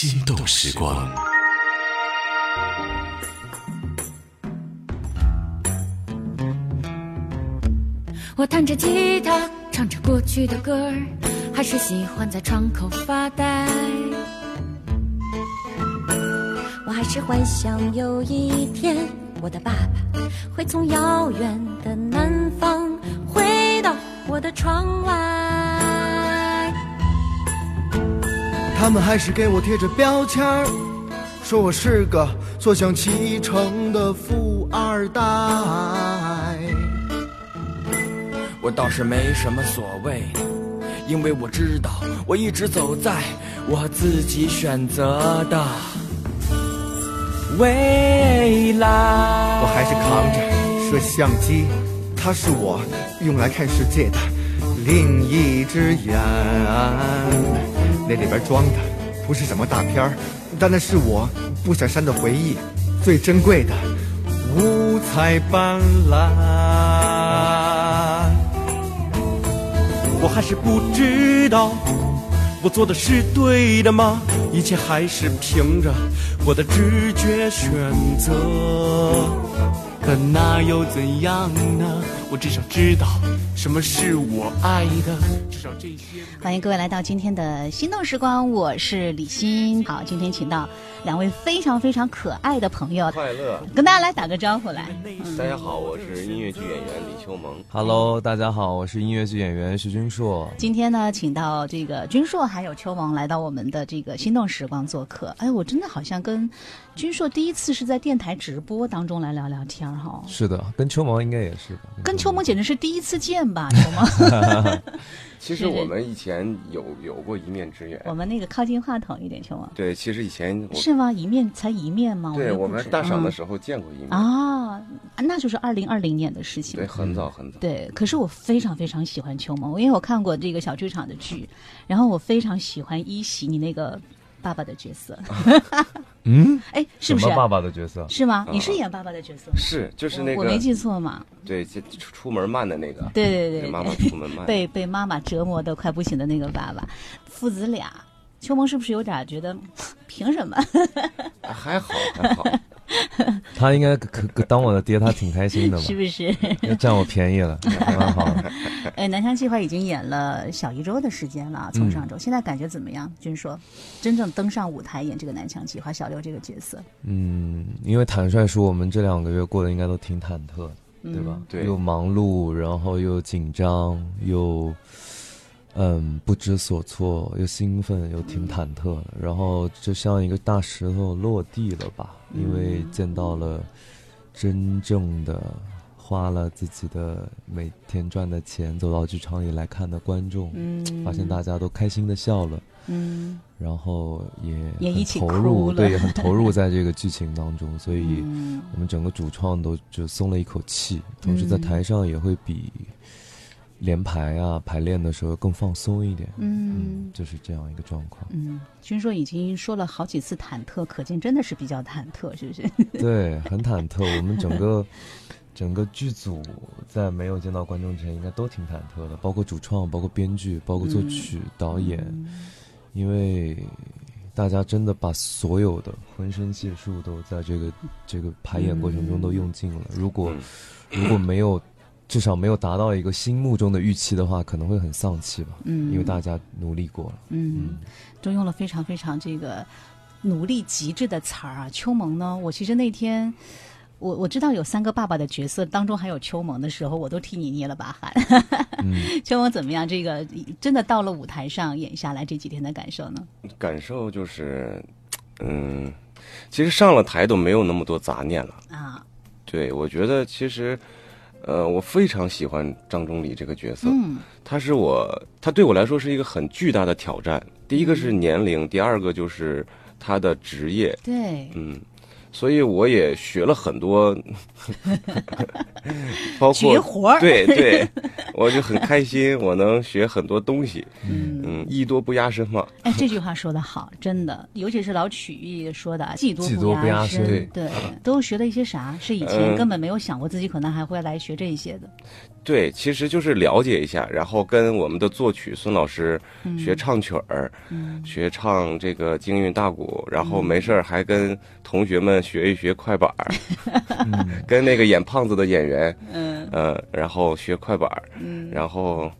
心动时光。我弹着吉他，唱着过去的歌，还是喜欢在窗口发呆。我还是幻想有一天，我的爸爸会从遥远的南方回到我的窗外。他们还是给我贴着标签儿，说我是个坐享其成的富二代。我倒是没什么所谓，因为我知道我一直走在我自己选择的未来。我还是扛着摄像机，它是我用来看世界的另一只眼。那里边装的不是什么大片儿，但那是我不想删的回忆，最珍贵的五彩斑斓。我还是不知道我做的是对的吗？一切还是凭着我的直觉选择。可那又怎样呢？我至少知道什么是我爱的，至少这些。欢迎各位来到今天的心动时光，我是李欣。好，今天请到两位非常非常可爱的朋友，快乐，跟大家来打个招呼来。大家好，我是音乐剧演员李秋萌。Hello，大家好，我是音乐剧演员徐君硕。今天呢，请到这个君硕还有秋萌来到我们的这个心动时光做客。哎，我真的好像跟君硕第一次是在电台直播当中来聊聊天哈。是的，跟秋萌应该也是吧。跟秋萌简直是第一次见吧，秋萌。其实我们以前有有过一面之缘。我们那个靠近话筒一点，秋萌。对，其实以前是吗？一面才一面吗？对，我我们大赏的时候见过一面。啊，那就是二零二零年的事情。对，很早很早。对，可是我非常非常喜欢秋萌，因为我看过这个小剧场的剧，然后我非常喜欢一喜你那个爸爸的角色。嗯，哎，是不是爸爸的角色？是吗？你是演爸爸的角色？是，就是那个我没记错嘛？对，出出门慢的那个。对对对，妈妈出门慢，被被妈妈折磨的快不行的那个爸爸，父子俩，秋萌是不是有点觉得 凭什么？还 好还好。他应该可可当我的爹，他挺开心的吧？是不是？占我便宜了，蛮好的。哎，南墙计划已经演了小一周的时间了，从上周，嗯、现在感觉怎么样？君说，真正登上舞台演这个南墙计划小六这个角色，嗯，因为坦率说，我们这两个月过得应该都挺忐忑的，嗯、对吧？对，又忙碌，然后又紧张，又嗯不知所措，又兴奋，又挺忐忑的。然后就像一个大石头落地了吧，因为见到了真正的。花了自己的每天赚的钱走到剧场里来看的观众，嗯，发现大家都开心的笑了，嗯，然后也也一起投入，对，也很投入嗯在这个剧情当中，所以我们整个主创都就松了一口气，同时在台上也会比连排啊排练的时候更放松一点，嗯，就是这样一个状况。嗯，听说已经说了好几次忐忑，可见真的是比较忐忑，是不是？对，很忐忑，我们整个。整个剧组在没有见到观众之前，应该都挺忐忑的，包括主创、包括编剧、包括作曲、嗯、导演，因为大家真的把所有的浑身解数都在这个这个排演过程中都用尽了。如果如果没有至少没有达到一个心目中的预期的话，可能会很丧气吧。嗯，因为大家努力过了。嗯，都用了非常非常这个努力极致的词儿啊。秋萌呢，我其实那天。我我知道有三个爸爸的角色，当中还有秋萌的时候，我都替你捏了把汗。嗯、秋萌怎么样？这个真的到了舞台上演下来，这几天的感受呢？感受就是，嗯，其实上了台都没有那么多杂念了啊。对，我觉得其实，呃，我非常喜欢张中礼这个角色。嗯，他是我，他对我来说是一个很巨大的挑战。第一个是年龄，第二个就是他的职业。对，嗯。所以我也学了很多，包括绝活儿。对对，我就很开心，我能学很多东西。嗯。嗯，艺多不压身嘛。哎，这句话说的好，真的，尤其是老曲艺说的“技 多技多不压身”，身对，都学了一些啥？是以前嗯。根本没有想过自己可能还会来学这一些的。对，其实就是了解一下，然后跟我们的作曲孙老师学唱曲儿，嗯。学唱这个京韵大鼓，然后没事儿还跟同学们学一学快板儿，跟那个演胖子的演员，嗯。呃，然后学快板儿，嗯。然后，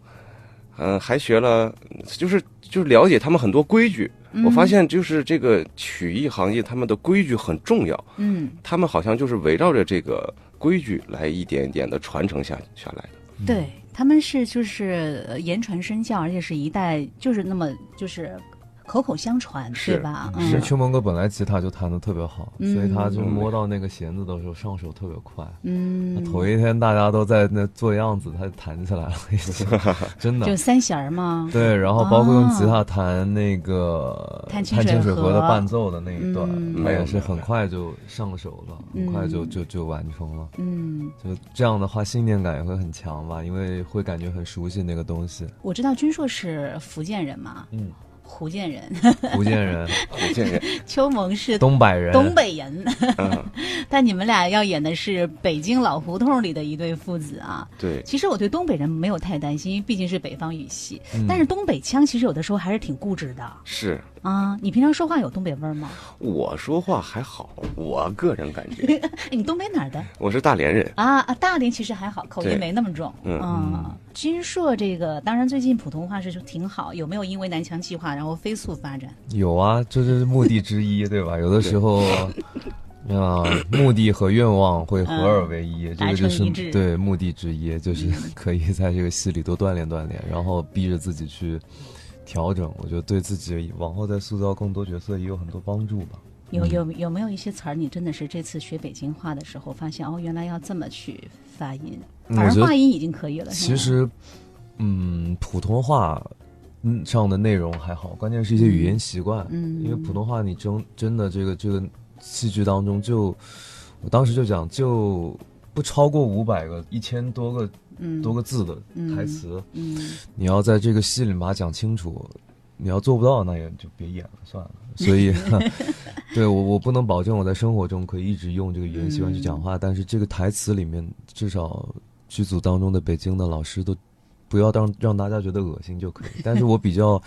嗯、还学了，就是就是了解他们很多规矩。我发现就是这个曲艺行业，他们的规矩很重要，嗯，他们好像就是围绕着这个规矩来一点一点的传承下下来的。对，他们是就是呃言传身教，而且是一代就是那么就是口口相传，是对吧？其实嗯秋萌哥本来吉他就弹得特别好，嗯所以他就摸到那个弦子的时候上手特别快。嗯，头一天大家都在那做样子，他就弹起来了，已经 真的就。三弦儿嘛。对，然后包括用吉哦他弹那个弹《清水河的伴奏的那一段，嗯他也是很快就上手了，嗯很快就就就完成了。嗯，就这样的话，信念感也会很强吧，因为会感觉很熟悉那个东西。我知道君硕是福建人嘛，嗯，福建人，福建人、福建人，邱萌是东北人、东北人，嗯，但你们俩要演的是北京老胡同里的一对父子啊。对，其实我对东北人没有太担心，因为毕竟是北方语系。嗯。但是东北腔其实有的时候还是挺固执的。是啊。你平常说话有东北味儿吗？我说话还好，我个人感觉 哎你东北哪儿的？我是大连人，啊啊，大连其实还好，口音没那么重。嗯啊，君硕这个当然最近普通话是就挺好，有没有因为南墙计划然后飞速发展？有啊，这是目的之一，对吧？有的时候，啊，目的和愿望会合二为一，这个就是对目的之一，就是 可以在这个戏里多锻炼锻炼，然后逼着自己去调整。我觉得对自己往后再塑造更多角色也有很多帮助吧。有有有没有一些词儿，你真的是这次学北京话的时候发现哦，原来要这么去发音，反而嗯我觉得话音已经可以了。其实，嗯，普通话嗯上的内容还好，关键是一些语言习惯。嗯因为普通话你真真的这个这个戏剧当中就，我当时就讲就不超过五百个、一千多个嗯多个字的台词，嗯你要在这个戏里把它讲清楚。你要做不到，那也就别演了，算了。所以，对我我不能保证我在生活中可以一直用这个语言习惯去讲话，但是这个台词里面，至少剧组当中的北京的老师都不要让让大家觉得恶心就可以。但是我比较，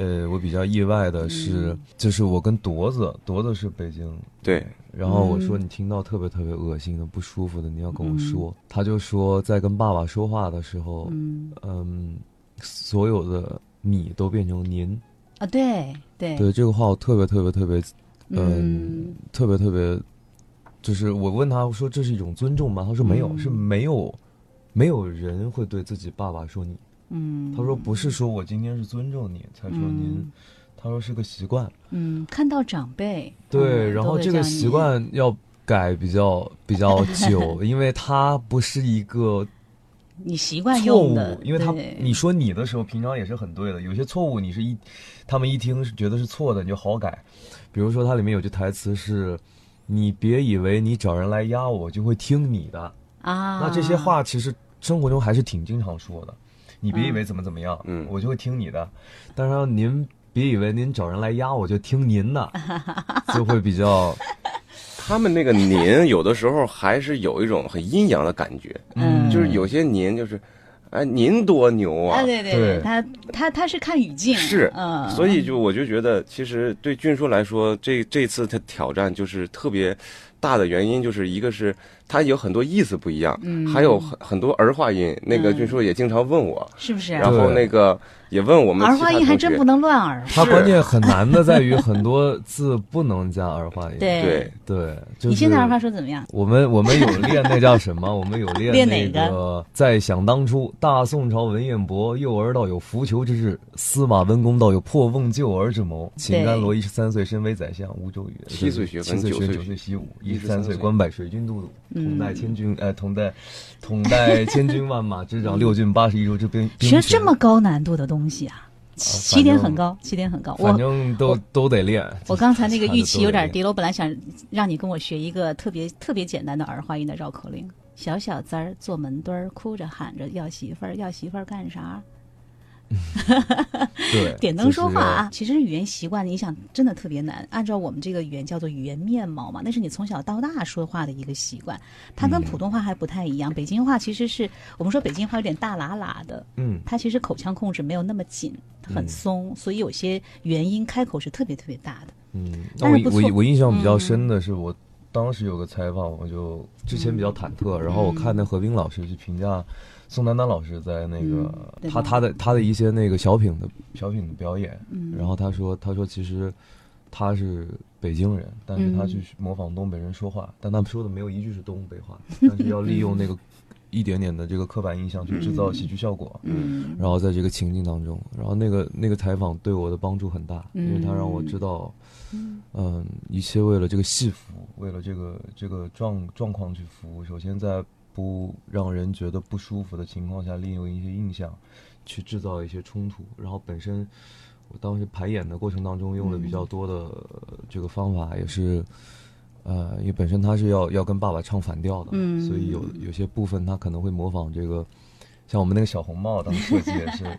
呃，我比较意外的是，就是我跟铎子，铎子是北京，对，然后我说嗯你听到特别特别恶心的、不舒服的，你要跟我说。他就说在跟爸爸说话的时候，嗯嗯，所有的你都变成您。啊，对对对这个话，我特别特别特别，嗯嗯，特别特别，就是我问他我说这是一种尊重吗？他说没有，嗯是没有，没有人会对自己爸爸说你。嗯，他说不是说我今天是尊重你才说您，嗯他说是个习惯。嗯，看到长辈对，嗯然后这个习，惯要改比较 比较久，因为它不是一个你你习惯错误用的，，因为他你说你的时候，平常也是很对的。有些错误你是一，他们一听是觉得是错的，你就好改。比如说它里面有句台词是：“你别以为你找人来压我就会听你的。啊，那这些话其实生活中还是挺经常说的。你别以为嗯。怎么怎么样，嗯。我就会听你的。当然您别以为您找人来压我就听您的，就会比较 他们那个您有的时候还是有一种很阴阳的感觉，嗯。就是有些您就是，哎，您多牛啊。啊，，对对对他他他是看语境，是嗯，所以就我就觉得，其实对俊叔来说，这这次他挑战就是特别大的原因，就是一个是他有很多意思不一样，嗯还有很很多儿化音。那个嗯俊叔也经常问我，是不是？然后那个也问我们儿化音还真不能乱儿，它关键很难的在于很多字不能加儿化音。对对对，就是你现在儿化说怎么样？我们我们有练那叫什么？我们有练练那哪个。在想当初，大宋朝文彦博，幼儿道有扶裘之志；司马温公道有破瓮救儿之谋。秦甘罗一十三岁身为宰相，吴周瑜七岁学七岁学，文九岁习武，一十三三岁岁官拜水军都督，嗯统带千军，呃，统带统带千军万马，执掌六郡八十一州之兵。学这么高难度的东西啊，起点很高，起点很高。反正都都得练。我刚才那个预期有点低。低了，我本来想让你跟我学一个特别特别简单的儿化音的绕口令：小小子儿坐门墩儿，哭着喊着要媳妇儿，要媳妇儿干啥？对，点灯说话啊！其实语言习惯，你想真的特别难。按照我们这个语言叫做语言面貌嘛，那是你从小到大说话的一个习惯。它跟普通话还不太一样。北京话其实是我们说北京话有点大喇喇的，嗯，它其实口腔控制没有那么紧，它很松，所以有些元音开口是特别特别大的。嗯，那我但是不我我印象比较深的是，我当时有个采访，我就之前比较忐忑，然后我看那何冰老师去评价宋丹丹老师在那个、嗯对。吧他他的他的一些那个小品的小品的表演，嗯。然后他说他说其实他是北京人，但是他嗯。去模仿东北人说话，但他们说的没有一句是东北话，但是要利用那个一点点的这个刻板印象去制造喜剧效果。嗯。然后在这个情境当中，然后那个那个采访对我的帮助很大，因为他让我知道，嗯，一切为了这个戏服，为了这个这个状状况去服务。首先在不让人觉得不舒服的情况下，利用一些印象去制造一些冲突。然后本身我当时排演的过程当中用的比较多的呃这个方法，也是。呃，因为本身他是要要跟爸爸唱反调的，嗯所以有有些部分他可能会模仿这个，像我们那个小红帽，当时设计也是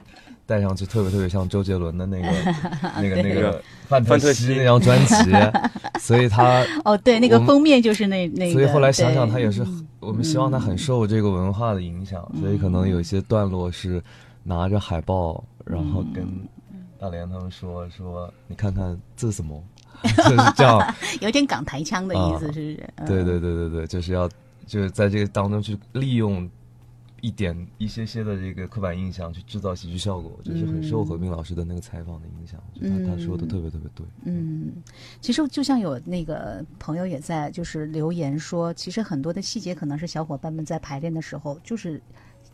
戴上去特别特别像周杰伦的那个 那个那个 范特范特西西那张专辑，所以他 哦，对，那个封面就是那那个。所以后来想想，他也是我们希望他很受这个文化的影响，所以可能有一些段落是拿着海报，然后跟大连他们说说，你看看这是什么，就是这样。有点港台腔的意思，啊。是不是？嗯。对对对对对，就是要就是在这个当中去利用一点一些些的这个刻板印象去制造喜剧效果，就是很受何冰老师的那个采访的影响，我觉得他他说的特别特别对。嗯，其实就像有那个朋友也在就是留言说，其实很多的细节可能是小伙伴们在排练的时候就是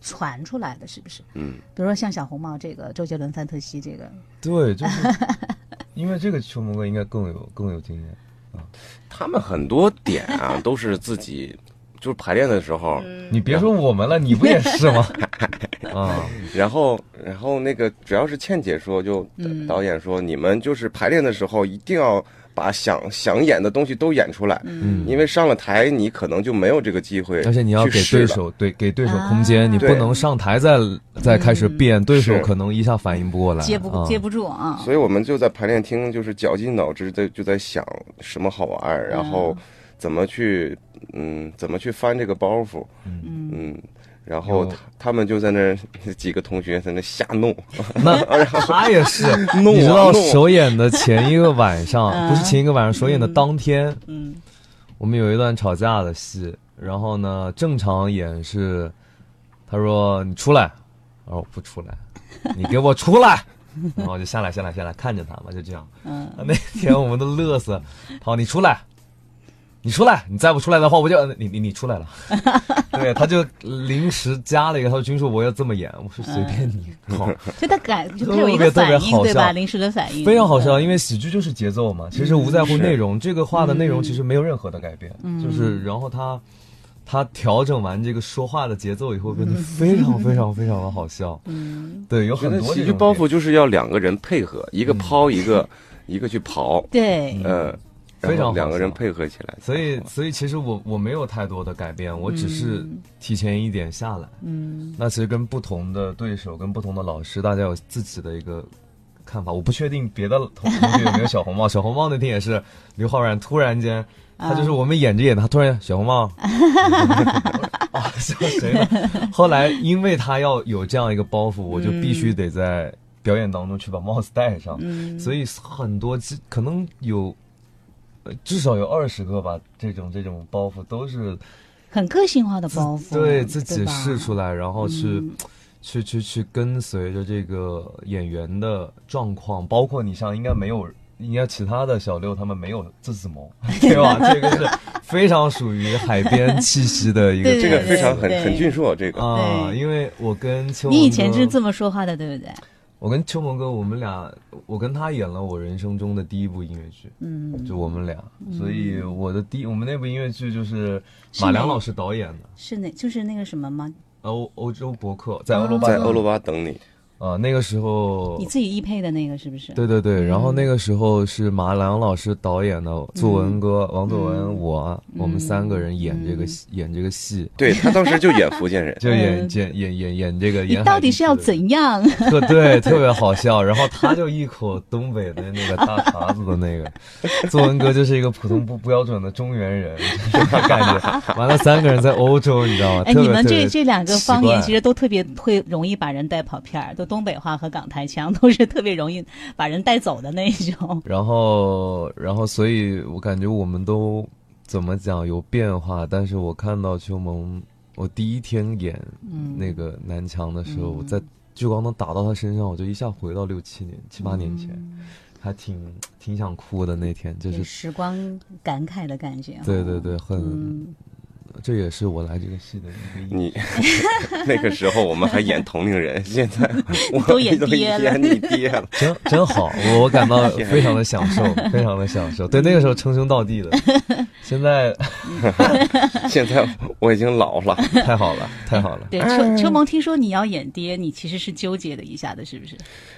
传出来的，是不是？嗯，比如说像小红帽这个周杰伦、范特西这个，对，就是 因为这个秋萌哥应该更有更有经验啊。他们很多点啊都是自己，就是排练的时候，你别说我们了，你不也是吗？啊，然后然后那个主要是倩姐说，就嗯。导演说，你们就是排练的时候一定要把想想演的东西都演出来，嗯，因为上了台你可能就没有这个机会，而且你要给对。手对给对手空间，你不能上台再再开始变，对手可能一下反应不过来，接不、啊。接不住啊。所以我们就在排练厅，就是绞尽脑汁的就在想什么好玩儿，然后怎么去，嗯，怎么去翻这个包袱，嗯。嗯，然后他他们就在那儿几个同学在那瞎弄，那 他也是，弄你知道首演的前一个晚上，嗯。不是前一个晚上，首演的当天，嗯。我们有一段吵架的戏，然后呢，正常演是，他说你出来，然后我不出来，你给我出来，然后我就下来下来下来看着他嘛，就这样。嗯。那天我们都乐死，好，你出来，你出来，你再不出来的话，我就你你你出来了。对，他就临时加了一个，他说军叔我要这么演，我说随便你，好，就他改就他有一个特别特别好反应，对吧？笑？临时的反应。非常好笑，嗯因为喜剧就是节奏嘛，其实无在乎内容，这个话的内容其实没有任何的改变，嗯。就是然后他他调整完这个说话的节奏以后，变得非常非常非常的好笑。嗯，对，有很多喜剧包袱就是要两个人配合，一个抛一个，一个去刨，对，嗯，非常好两个人配合起来，所以，所以其实我我没有太多的改变，我只是提前一点下来。嗯那其实跟不同的对手、跟不同的老师，大家有自己的一个看法。我不确定别的同同学有没有小红帽。小红帽那天也是刘昊然突然间，他就是我们演着演着，他突然小红帽，啊，笑谁呢？后来因为他要有这样一个包袱，我就必须得在表演当中去把帽子戴上。嗯，所以很多其可能有，呃至少有二十个吧，这种这种包袱都是很个性化的包袱，对自己试出来，然后去、嗯去去去跟随着这个演员的状况，包括你像应该没有。应该其他的小六他们没有自子萌，对吧？这个是非常属于海边气息的一个这个非常很对很俊硕，这个啊，因为我跟秋你以前萌哥是这么说话的，对不对？我跟秋萌哥，我们俩，我跟他演了我人生中的第一部音乐剧，嗯，就我们俩，所以我的第我们那部音乐剧就是马良老师导演的，是那，就是那个什么吗？欧欧洲博客在欧罗巴在欧罗巴等你，啊，那个时候你自己译配的那个是不是？对对对，然后那个时候是马良老师导演的，作文哥、王作文、我，我们三个人演这个戏演这个戏，对他当时就演福建人，就演演演演演这个。你到底是要怎样？特对，特别好笑。然后他就一口东北的那个大碴子的那个，作文哥就是一个普通不标准的中原人，感觉。完了，三个人在欧洲，你知道吗？哎，你们这这两个方言其实都特别会容易把人带跑偏儿，都。东北话和港台腔都是特别容易把人带走的那种。然后，然后，所以我感觉我们都怎么讲有变化。但是我看到秋萌，我第一天演那个南墙的时候，我在聚光灯打到他身上，我就一下回到六七年、七八年前，还挺挺想哭的。那天就是时光感慨的感觉。对对对，很。这也是我来这个戏的一个你那个时候我们还演同龄人，现在 我都演爹了，你爹了，真真好，我感到 非常的享受，非常的享受。对，那个时候称兄道弟的，现在现在我已经老了，太好了，太好了。对，秋秋萌，听说你要演爹，你其实是纠结的一下的，是不是？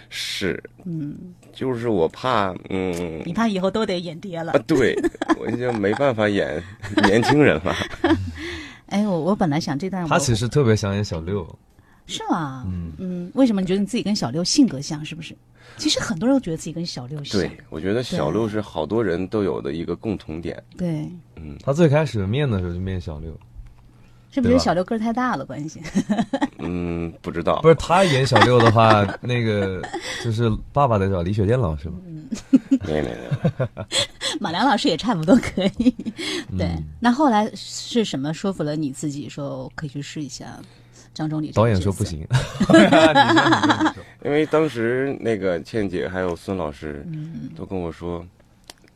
是，嗯，就是我怕，嗯，你怕以后都得演爹了？对，我已经没办法演 年轻人了。哎，我我本来想这段，他其实特别想演小六，是吗？嗯嗯，为什么你觉得你自己跟小六性格像？是不是？其实很多人都觉得自己跟小六像。对，我觉得小六是好多人都有的一个共同点。对，嗯，他最开始面的时候就面小六。是不是小六个儿太大了关系？嗯，不知道。不是他演小六的话，那个就是爸爸的叫李雪健老师吗？没没没。马良老师也差不多可以。对，那后来是什么说服了你自己说可以去试一下张忠李？导演说不行。因为当时那个倩姐还有孙老师都跟我说。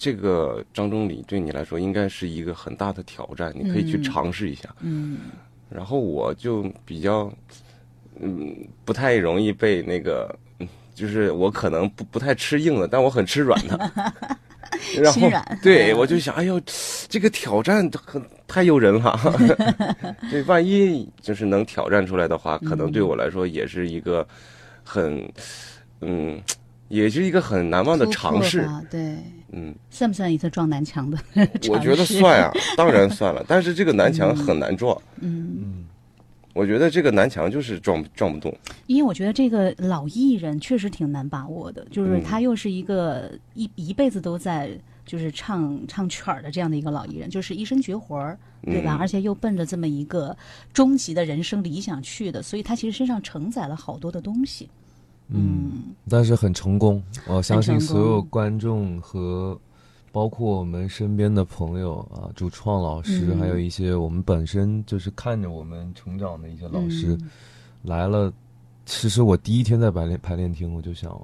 这个张忠礼对你来说应该是一个很大的挑战，你可以去尝试一下。嗯，然后我就比较，嗯，不太容易被那个，就是我可能不不太吃硬的，但我很吃软的。然后对我就想，哎呦，这个挑战很太诱人了。对，万一就是能挑战出来的话，可能对我来说也是一个很，嗯。也是一个很难忘的尝试，对，嗯，算不算一次撞南墙的？我觉得算啊，当然算了。但是这个南墙很难撞，嗯嗯，我觉得这个南墙就是撞撞不动。因为我觉得这个老艺人确实挺难把握的，就是他又是一个一一辈子都在就是唱唱曲儿的这样的一个老艺人，就是一身绝活儿，对吧？而且又奔着这么一个终极的人生理想去的，所以他其实身上承载了好多的东西。嗯，但是很成功，我相信所有观众和包括我们身边的朋友啊，主创老师，还有一些我们本身就是看着我们成长的一些老师来了。其实我第一天在排练排练厅，我就想，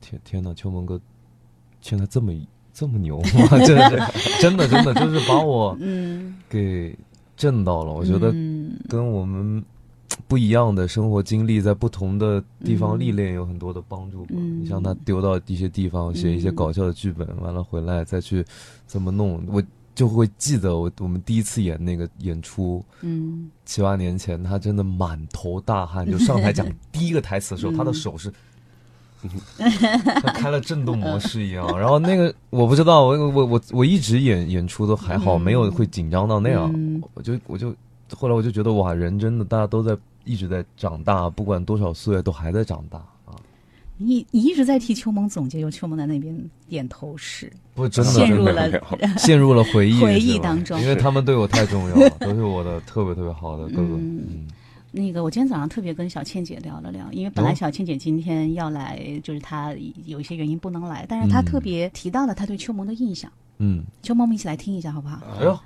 天天呐，秋萌哥现在这么这么牛吗？真的，真的，真的，就是把我给震到了。我觉得跟我们。不一样的生活经历，在不同的地方历练有很多的帮助吧。你像他丢到一些地方写一些搞笑的剧本，完了回来再去怎么弄，我就会记得我我们第一次演那个演出，嗯，七八年前，他真的满头大汗，就上台讲第一个台词的时候，他的手是，他开了震动模式一样。然后那个我不知道，我我我我一直演演出都还好，没有会紧张到那样。我就我就后来我就觉得哇，人真的大家都在。一直在长大，不管多少岁都还在长大啊！你你一直在替秋萌总结，有秋萌在那边点头是，不真的陷入了 陷入了回忆回忆当中，因为他们对我太重要了，都是我的特别特别好的哥哥。嗯，那个我今天早上特别跟小倩姐聊了聊，因为本来小倩姐今天要来，就是她有一些原因不能来，但是她特别提到了她对秋萌的印象。嗯，秋萌，我们一起来听一下好不好？哎呦。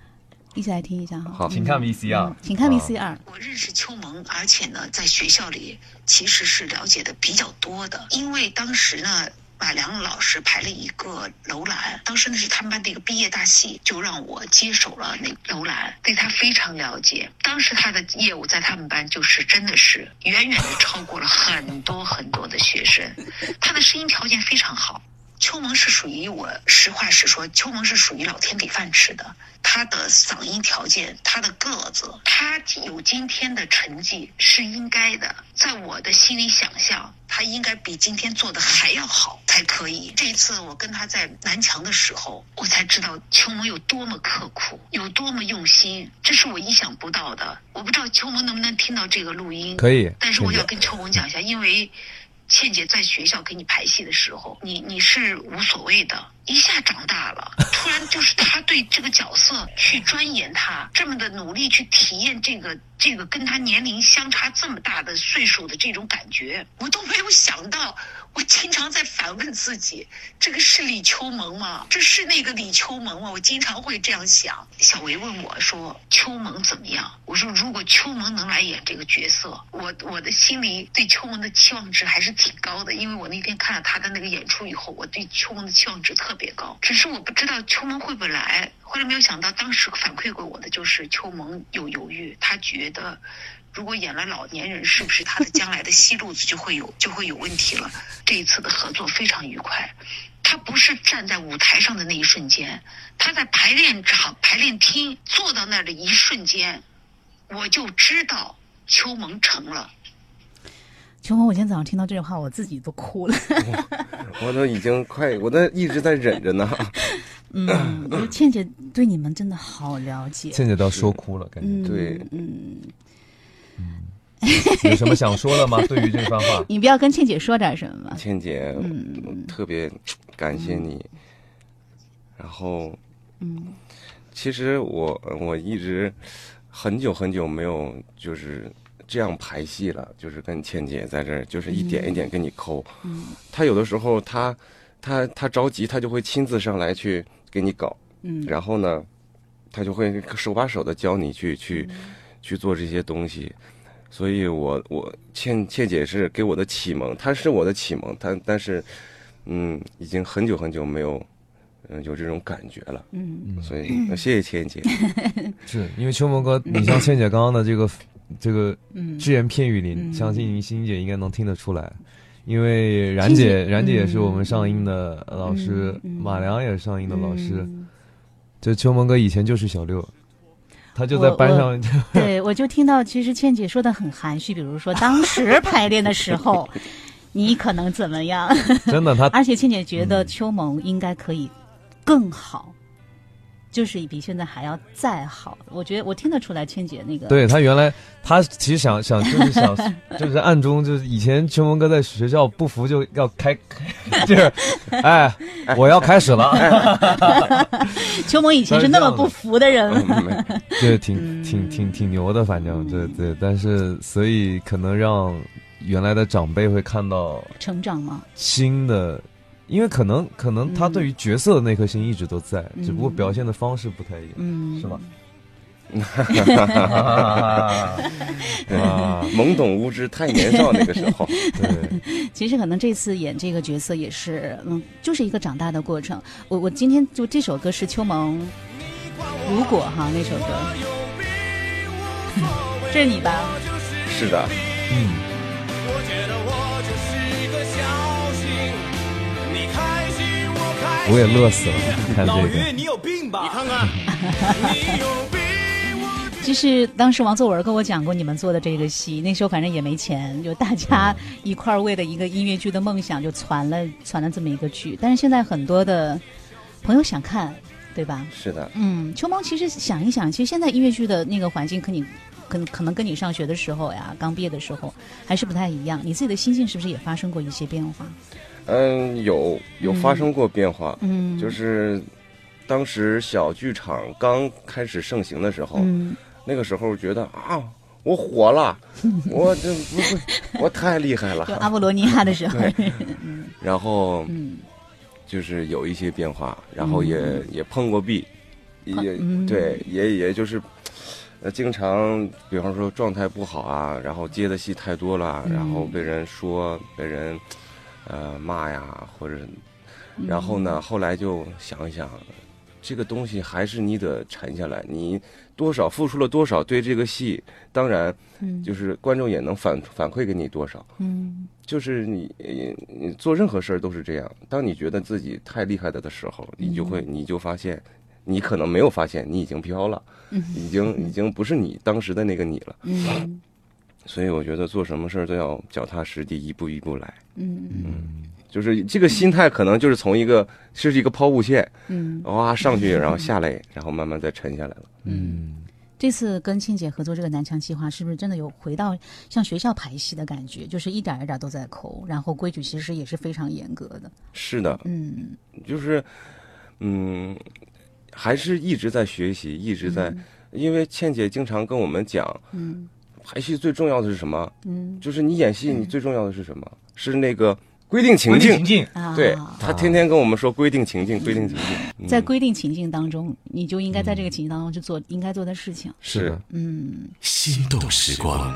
一起来听一下哈，好，请看 VCR，请看 VCR。我认识秋萌，而且呢，在学校里其实是了解的比较多的，因为当时呢，马良老师排了一个楼兰，当时那是他们班的一个毕业大戏，就让我接手了那楼兰，对他非常了解。当时他的业务在他们班就是真的是远远的超过了很多很多的学生，他的声音条件非常好。秋萌是属于我实话实说，秋萌是属于老天给饭吃的。他的嗓音条件，他的个子，他有今天的成绩是应该的。在我的心里想象，他应该比今天做的还要好才可以。这一次我跟他在南墙的时候，我才知道秋萌有多么刻苦，有多么用心，这是我意想不到的。我不知道秋萌能不能听到这个录音，可以。但是我要跟秋萌讲一下，因为。倩姐在学校给你排戏的时候，你你是无所谓的，一下长大了，突然就是他对这个角色去钻研，他这么的努力去体验这个这个跟他年龄相差这么大的岁数的这种感觉，我都没有想到。我经常在反问自己：这个是李秋萌吗？这是那个李秋萌吗？我经常会这样想。小维问我说：“秋萌怎么样？”我说：“如果秋萌能来演这个角色，我我的心里对秋萌的期望值还是挺高的。因为我那天看了他的那个演出以后，我对秋萌的期望值特特别高。只是我不知道秋萌会不会来。后来没有想到，当时反馈给我的就是秋萌有犹豫，他觉得。”如果演了老年人，是不是他的将来的戏路子就会有 就会有问题了？这一次的合作非常愉快，他不是站在舞台上的那一瞬间，他在排练场、排练厅坐到那儿的一瞬间，我就知道秋萌成了。秋红，我今天早上听到这句话，我自己都哭了。我都已经快，我都一直在忍着呢。嗯，倩姐对你们真的好了解。倩姐都要说哭了，感觉对，嗯。有什么想说的吗？对于这番话，你不要跟倩姐说点什么吗？倩姐，嗯，特别感谢你。然后，嗯，其实我我一直很久很久没有就是这样排戏了，就是跟倩姐在这儿，就是一点一点跟你抠。嗯，他有的时候他他他着急，他就会亲自上来去给你搞。嗯，然后呢，他就会手把手的教你去去去做这些东西。所以，我我倩倩姐是给我的启蒙，她是我的启蒙，她但是，嗯，已经很久很久没有，嗯，有这种感觉了，嗯，所以谢谢倩姐。是因为秋萌哥，你像倩姐刚刚的这个这个只言片语里，相信欣姐应该能听得出来，因为然姐然姐也是我们上映的老师，马良也是上映的老师，就秋萌哥以前就是小六。他就在班上，对我就听到，其实倩姐说的很含蓄，比如说当时排练的时候，你可能怎么样？真的，他 而且倩姐觉得秋萌应该可以更好。就是比现在还要再好，我觉得我听得出来，倩姐那个。对他原来，他其实想想就是想 就是暗中就是以前秋萌哥在学校不服就要开，就是哎，我要开始了。秋萌以前是那么不服的人，对，挺挺挺挺牛的，反正对对，但是所以可能让原来的长辈会看到成长吗？新的。因为可能可能他对于角色的那颗心一直都在，只不过表现的方式不太一样，嗯，是吧？啊，懵懂无知，太年少那个时候。对，其实可能这次演这个角色也是，嗯，就是一个长大的过程。我我今天就这首歌是秋萌，如果哈那首歌，这是你吧？是的，嗯。我也乐死了，看这个。你有病吧？你看看。其实当时王作文跟我讲过你们做的这个戏，那时候反正也没钱，就大家一块儿为了一个音乐剧的梦想，就攒了 攒了这么一个剧。但是现在很多的朋友想看，对吧？是的。嗯，秋萌其实想一想，其实现在音乐剧的那个环境，跟你可可能跟你上学的时候呀，刚毕业的时候还是不太一样。你自己的心境是不是也发生过一些变化？嗯，有有发生过变化，嗯，就是当时小剧场刚开始盛行的时候，嗯，那个时候觉得啊，我火了，我这不会，我太厉害了，就阿波罗尼亚的时候，然后，嗯，就是有一些变化，然后也也碰过壁，也对，也也就是，呃，经常比方说状态不好啊，然后接的戏太多了，然后被人说，被人。呃，骂呀，或者，然后呢？后来就想一想，这个东西还是你得沉下来，你多少付出了多少对这个戏，当然，嗯就是观众也能反反馈给你多少。嗯就是你你做任何事儿都是这样，当你觉得自己太厉害了的时候，你就会你就发现，你可能没有发现你已经飘了，已经已经不是你当时的那个你了。嗯所以我觉得做什么事儿都要脚踏实地，一步一步来。嗯。嗯。就是这个心态，可能就是从一个是一个抛物线，嗯，哇上去，然后下来，然后慢慢再沉下来了。嗯，这次跟庆姐合作这个南墙计划，是不是真的有回到像学校排戏的感觉？就是一点一点都在抠，然后规矩其实也是非常严格的。是的，嗯。就是，嗯，还是一直在学习，一直在，因为倩姐经常跟我们讲，嗯排戏最重要的是什么？嗯就是你演戏，你最重要的是什么？是那个规定情境规定情。境，啊，对他天天跟我们说规定情境，规定情境。嗯在规定情境当中，你就应该在这个情境当中去做应该做的事情。是，嗯，心动时光。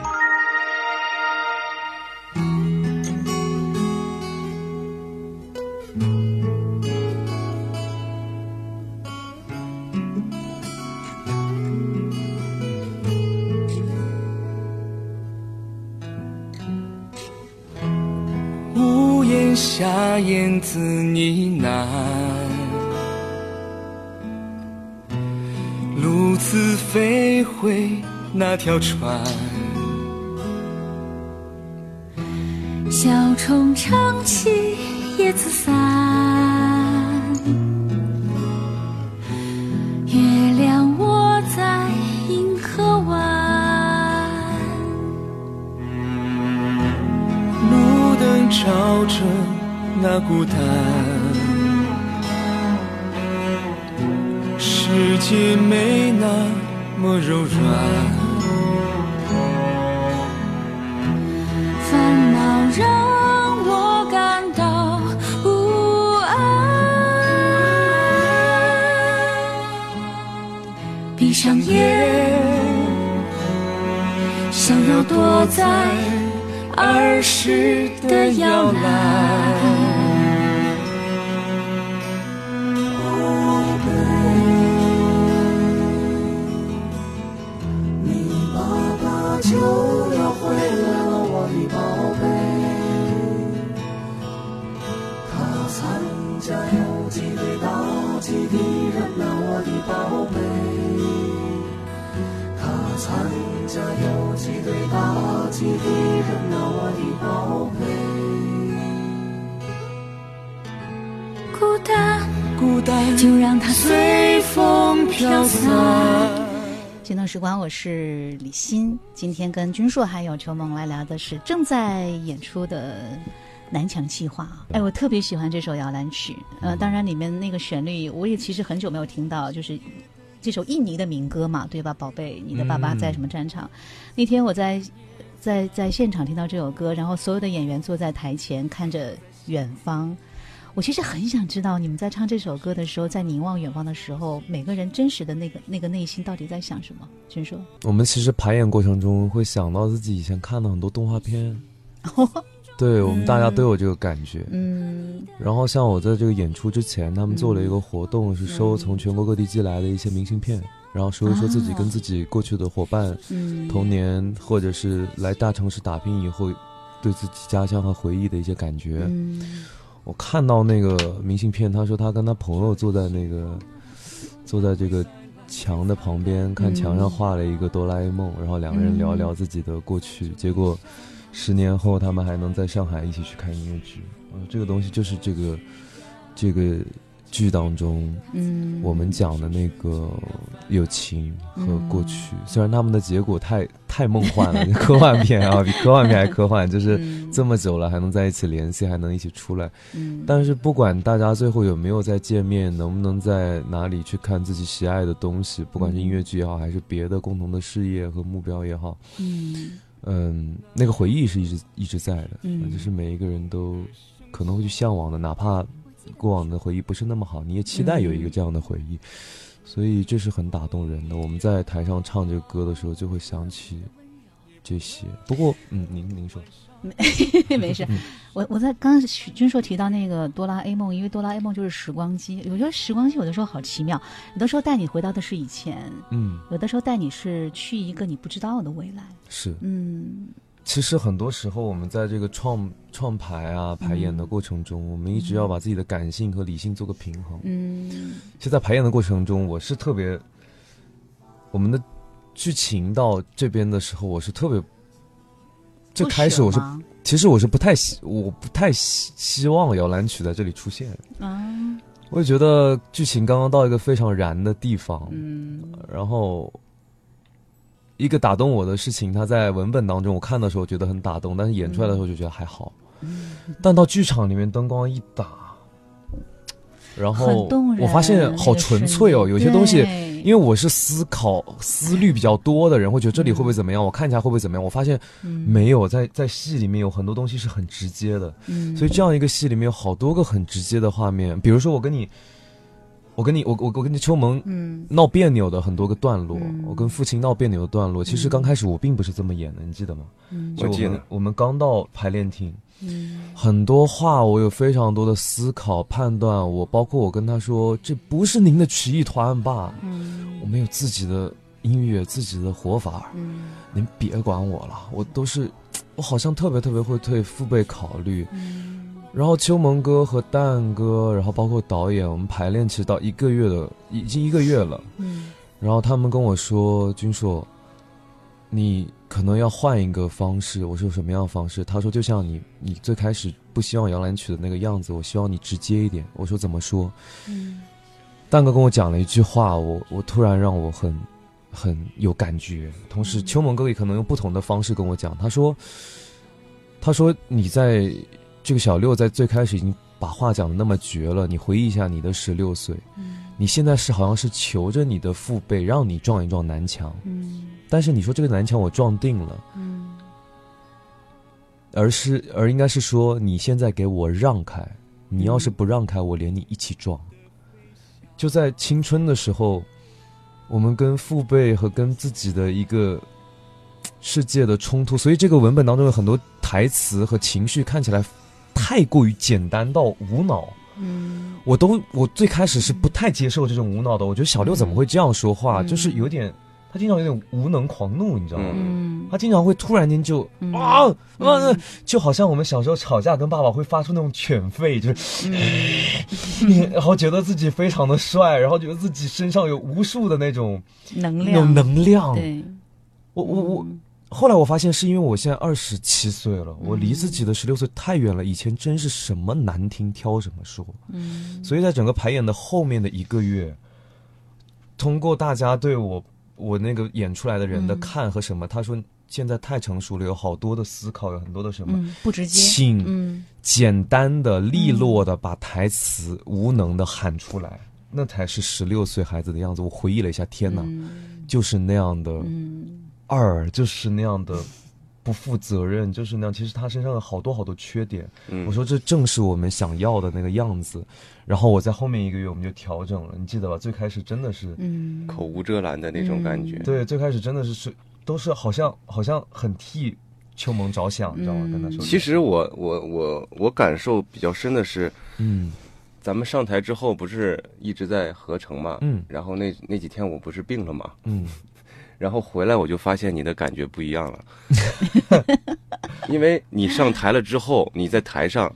下燕子呢喃，鸬鹚飞回那条船。小虫唱起叶子伞，那孤单，世界没那么柔软。烦恼让我感到不安。闭上眼，想要躲在儿时的摇篮。孤单，孤单就让它随风飘散。心动时光，我是李欣。今天跟君硕还有秋梦来聊的是正在演出的南墙计划。哎，我特别喜欢这首摇篮曲，呃，当然里面那个旋律我也其实很久没有听到，就是这首印尼的民歌嘛，对吧？宝贝，你的爸爸在什么战场？那天我在在在现场听到这首歌，然后所有的演员坐在台前看着远方。我其实很想知道，你们在唱这首歌的时候，在凝望远方的时候，每个人真实的那个那个内心到底在想什么？君说，我们其实排演过程中会想到自己以前看的很多动画片，对我们大家都有这个感觉。嗯然后像我在这个演出之前，他们做了一个活动，是收从全国各地寄来的一些明信片，然后说一说自己跟自己过去的伙伴、嗯，童年，或者是来大城市打拼以后，对自己家乡和回忆的一些感觉。嗯我看到那个明信片，他说他跟他朋友坐在那个坐在这个墙的旁边，看墙上画了一个哆啦 A 梦，然后两个人聊一聊自己的过去。结果十年后，他们还能在上海一起去看音乐剧。嗯，这个东西就是这个这个剧当中嗯，我们讲的那个友情和过去。虽然他们的结果太太梦幻了，科幻片啊，比科幻片还科幻，就是嗯这么久了还能在一起联系，还能一起出来。嗯，但是不管大家最后有没有再见面，能不能在哪里去看自己喜爱的东西，不管是音乐剧也好，还是别的共同的事业和目标也好，嗯嗯，那个回忆是一直一直在的，嗯就是每一个人都可能会去向往的，哪怕过往的回忆不是那么好，你也期待有一个这样的回忆，所以这是很打动人的。我们在台上唱这个歌的时候，就会想起这些。不过，嗯，您您说，没 没事。我我在刚刚许军硕提到那个哆啦 A 梦，因为哆啦 A 梦就是时光机。我觉得时光机有的时候好奇妙，有的时候带你回到的是以前，嗯，有的时候带你是去一个你不知道的未来。是，嗯，其实很多时候我们在这个创创排啊排演的过程中，我们一直要把自己的感性和理性做个平衡。嗯，其实，在排演的过程中，我是特别，我们的剧情到这边的时候，我是特别，最开始我是。其实我是不太希，我不太希希望摇篮曲在这里出现。啊，我也觉得剧情刚刚到一个非常燃的地方。嗯，然后一个打动我的事情，它在文本当中我看的时候觉得很打动，但是演出来的时候就觉得还好。嗯，但到剧场里面灯光一打，然后我发现好纯粹哦，有些东西。因为我是思考思虑比较多的人，会觉得这里会不会怎么样？我看一下会不会怎么样？我发现没有，在在戏里面有很多东西是很直接的，所以这样一个戏里面有好多个很直接的画面。比如说我跟你，我跟你，我我我跟你秋萌闹别扭的很多个段落，我跟父亲闹别扭的段落，其实刚开始我并不是这么演的，你记得吗？我记得我们刚到排练厅。很多话我有非常多的思考判断，我包括我跟他说，这不是您的曲艺团吧？嗯，我们有自己的音乐，自己的活法。嗯，您别管我了，我都是，我好像特别特别会对父辈考虑。嗯，然后秋萌哥和蛋哥，然后包括导演，我们排练其实到一个月的，已经一个月了。嗯，然后他们跟我说，君硕，你。可能要换一个方式，我说什么样的方式？他说就像你，你最开始不希望摇篮曲的那个样子，我希望你直接一点。我说怎么说？嗯，蛋哥跟我讲了一句话，我我突然让我很很有感觉。同时，秋萌哥也可能用不同的方式跟我讲，他说，他说你在这个小六在最开始已经把话讲的那么绝了，你回忆一下你的十六岁，嗯，你现在是好像是求着你的父辈让你撞一撞南墙，嗯。但是你说这个南墙我撞定了，嗯，而是而应该是说你现在给我让开，你要是不让开，我连你一起撞。就在青春的时候，我们跟父辈和跟自己的一个世界的冲突，所以这个文本当中有很多台词和情绪看起来太过于简单到无脑。嗯，我都我最开始是不太接受这种无脑的，我觉得小六怎么会这样说话，就是有点。他经常有点无能狂怒，你知道吗？嗯，他经常会突然间就啊啊，就好像我们小时候吵架跟爸爸会发出那种犬吠，就是，然后觉得自己非常的帅，然后觉得自己身上有无数的那种能量，那种能量。对，我我我，后来我发现是因为我现在二十七岁了，我离自己的十六岁太远了。以前真是什么难听挑什么说，嗯，所以在整个排演的后面的一个月，通过大家对我。我那个演出来的人的看和什么，他说现在太成熟了，有好多的思考，有很多的什么，不直接，请简单的、利落的把台词无能的喊出来，那才是十六岁孩子的样子。我回忆了一下，天哪，就是那样的二，就是那样的。不负责任就是那样。其实他身上有好多好多缺点。我说这正是我们想要的那个样子。然后我在后面一个月我们就调整了，你记得吧？最开始真的是口无遮拦的那种感觉。对，最开始真的是是都是好像好像很替秋萌着想，你知道吗？跟他说。其实我我我我感受比较深的是，嗯，咱们上台之后不是一直在合成嘛，嗯，然后那那几天我不是病了嘛，嗯。然后回来我就发现你的感觉不一样了，因为你上台了之后，你在台上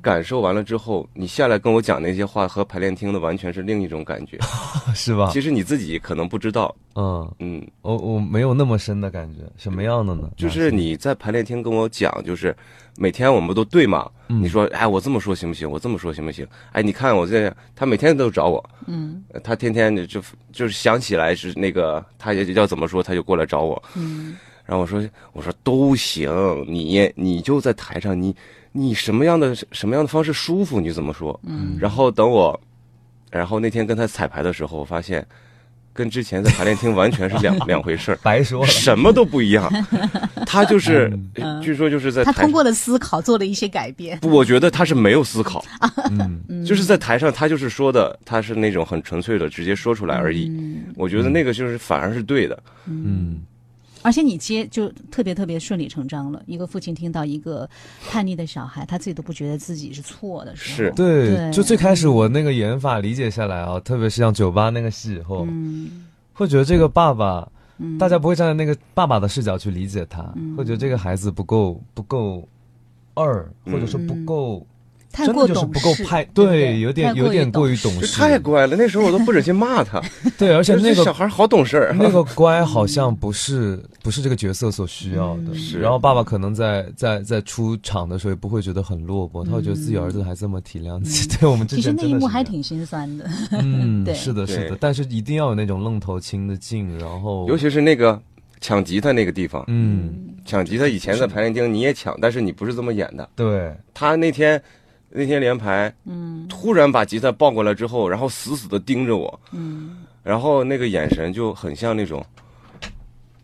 感受完了之后，你下来跟我讲那些话和排练厅的完全是另一种感觉，是吧？其实你自己可能不知道，嗯。嗯，我我没有那么深的感觉，什么样的呢？就是你在排练厅跟我讲，就是每天我们都对嘛，你说哎我这么说行不行？我这么说行不行？哎你看我这他每天都找我，嗯，他天天就就是想起来是那个他也要怎么说他就过来找我，嗯，然后我说我说都行，你你就在台上你你什么样的什么样的方式舒服你就怎么说，嗯，然后等我，然后那天跟他彩排的时候我发现。跟之前在排练厅完全是两 两回事儿，白说了，什么都不一样。他就是，据说就是在他通过了思考做了一些改变。不，我觉得他是没有思考，嗯，就是在台上他就是说的，他是那种很纯粹的直接说出来而已。我觉得那个就是反而是对的，嗯。而且你接就特别特别顺理成章了。一个父亲听到一个叛逆的小孩，他自己都不觉得自己是错的时候，是。对，对。就最开始我那个演法理解下来啊，特别是像酒吧那个戏以后，嗯。会觉得这个爸爸，嗯，大家不会站在那个爸爸的视角去理解他，嗯。会觉得这个孩子不够不够二，嗯或者说不够，太过真的就是懂事不够派，对有点有点过于懂事，太乖了，那时候我都不忍心骂他。对，而且那个小孩好懂事儿，那个乖好像不是不是这个角色所需要的，嗯是。然后爸爸可能在在在出场的时候也不会觉得很落寞，他会觉得自己儿子还这么体谅自己。对我们之其实那一幕还挺心酸的。嗯，对 是的，是的，但是一定要有那种愣头青的劲，然后尤其是那个抢吉他那个地方，嗯，抢吉他以前在排练厅你也抢，但是你不是这么演的。对，他那天那天连排，嗯。突然把吉他抱过来之后，然后死死的盯着我，嗯。然后那个眼神就很像那种，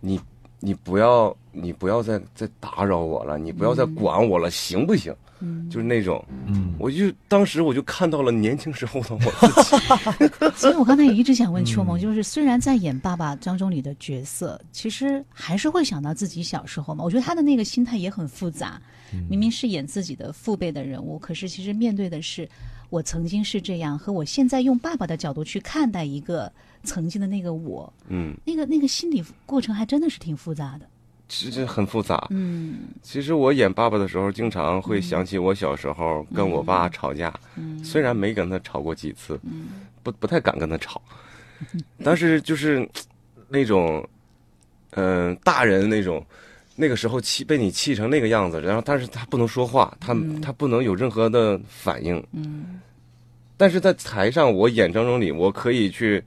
你你不要你不要再再打扰我了，你不要再管我了，行不行？嗯，就是那种，嗯，我就当时我就看到了年轻时候的我自己。所以我刚才也一直想问秋嗯。萌，就是虽然在演爸爸张忠李的角色，其实还是会想到自己小时候嘛。我觉得他的那个心态也很复杂，嗯明明是演自己的父辈的人物，可是其实面对的是我曾经是这样，和我现在用爸爸的角度去看待一个曾经的那个我，嗯，那个那个心理过程还真的是挺复杂的。其实很复杂。嗯。其实我演爸爸的时候，经常会想起我小时候跟我爸吵架，嗯。虽然没跟他吵过几次，嗯。不不太敢跟他吵，但是就是那种，嗯、大人那种，那个时候气被你气成那个样子，然后但是他不能说话，他、他不能有任何的反应，嗯。但是在台上我演张忠礼，我可以去。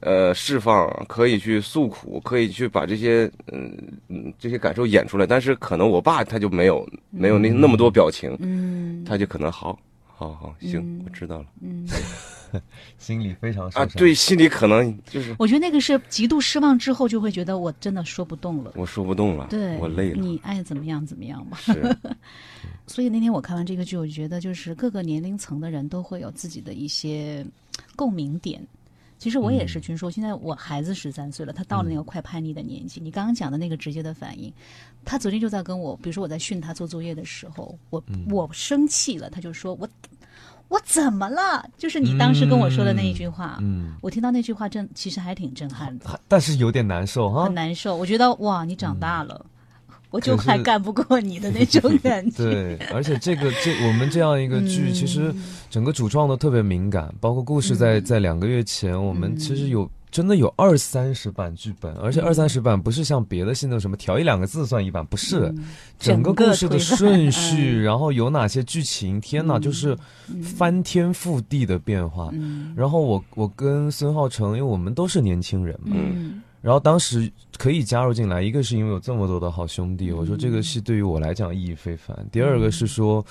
呃，释放可以去诉苦，可以去把这些嗯嗯这些感受演出来，但是可能我爸他就没有没有那那么多表情，嗯。他就可能好，好好行，嗯。我知道了。嗯，心里非常受啊，对，，心里可能就是我觉得那个是极度失望之后，就会觉得我真的说不动了。我说不动了，对，我累了，你爱怎么样怎么样吧。是，所以那天我看完这个剧，我觉得就是各个年龄层的人都会有自己的一些 共鸣点。其实我也是，君说，现在我孩子十三岁了，他到了那个快叛逆的年纪。你刚刚讲的那个直接的反应，他昨天就在跟我，比如说我在训他做作业的时候，我、我生气了，他就说我我怎么了？就是你当时跟我说的那一句话，嗯，我听到那句话真其实还挺震撼的，但是有点难受哈很，难受。我觉得哇，你长大了。我就可是还干不过你的那种感觉。对，而且这个这我们这样一个剧，嗯其实整个主创都特别敏感，包括故事在在两个月前，我们其实有。真的有二三十版剧本，而且二三十版不是像别的戏那种什么调一两个字算一版，不是，嗯。整个故事的顺序，嗯。然后有哪些剧情，天哪，就是翻天覆地的变化。嗯。然后我我跟孙浩成，因为我们都是年轻人嘛，嗯。然后当时可以加入进来，一个是因为有这么多的好兄弟，我说这嗯个戏对于我来讲意义非凡；第二个是说，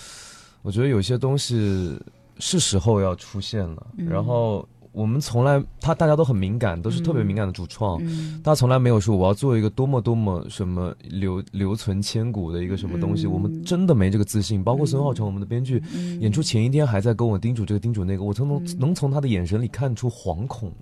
我觉得有些东西是时候要出现了。嗯。然后我们从来他大家都很敏感，都是特别敏感的主创，嗯。大家从来没有说我要做一个多么多么什么留留存千古的一个什么东西，嗯。我们真的没这个自信。包括孙浩成，我们的编剧，嗯。演出前一天还在跟我叮嘱这个叮嘱那个，我从能能从他的眼神里看出惶恐。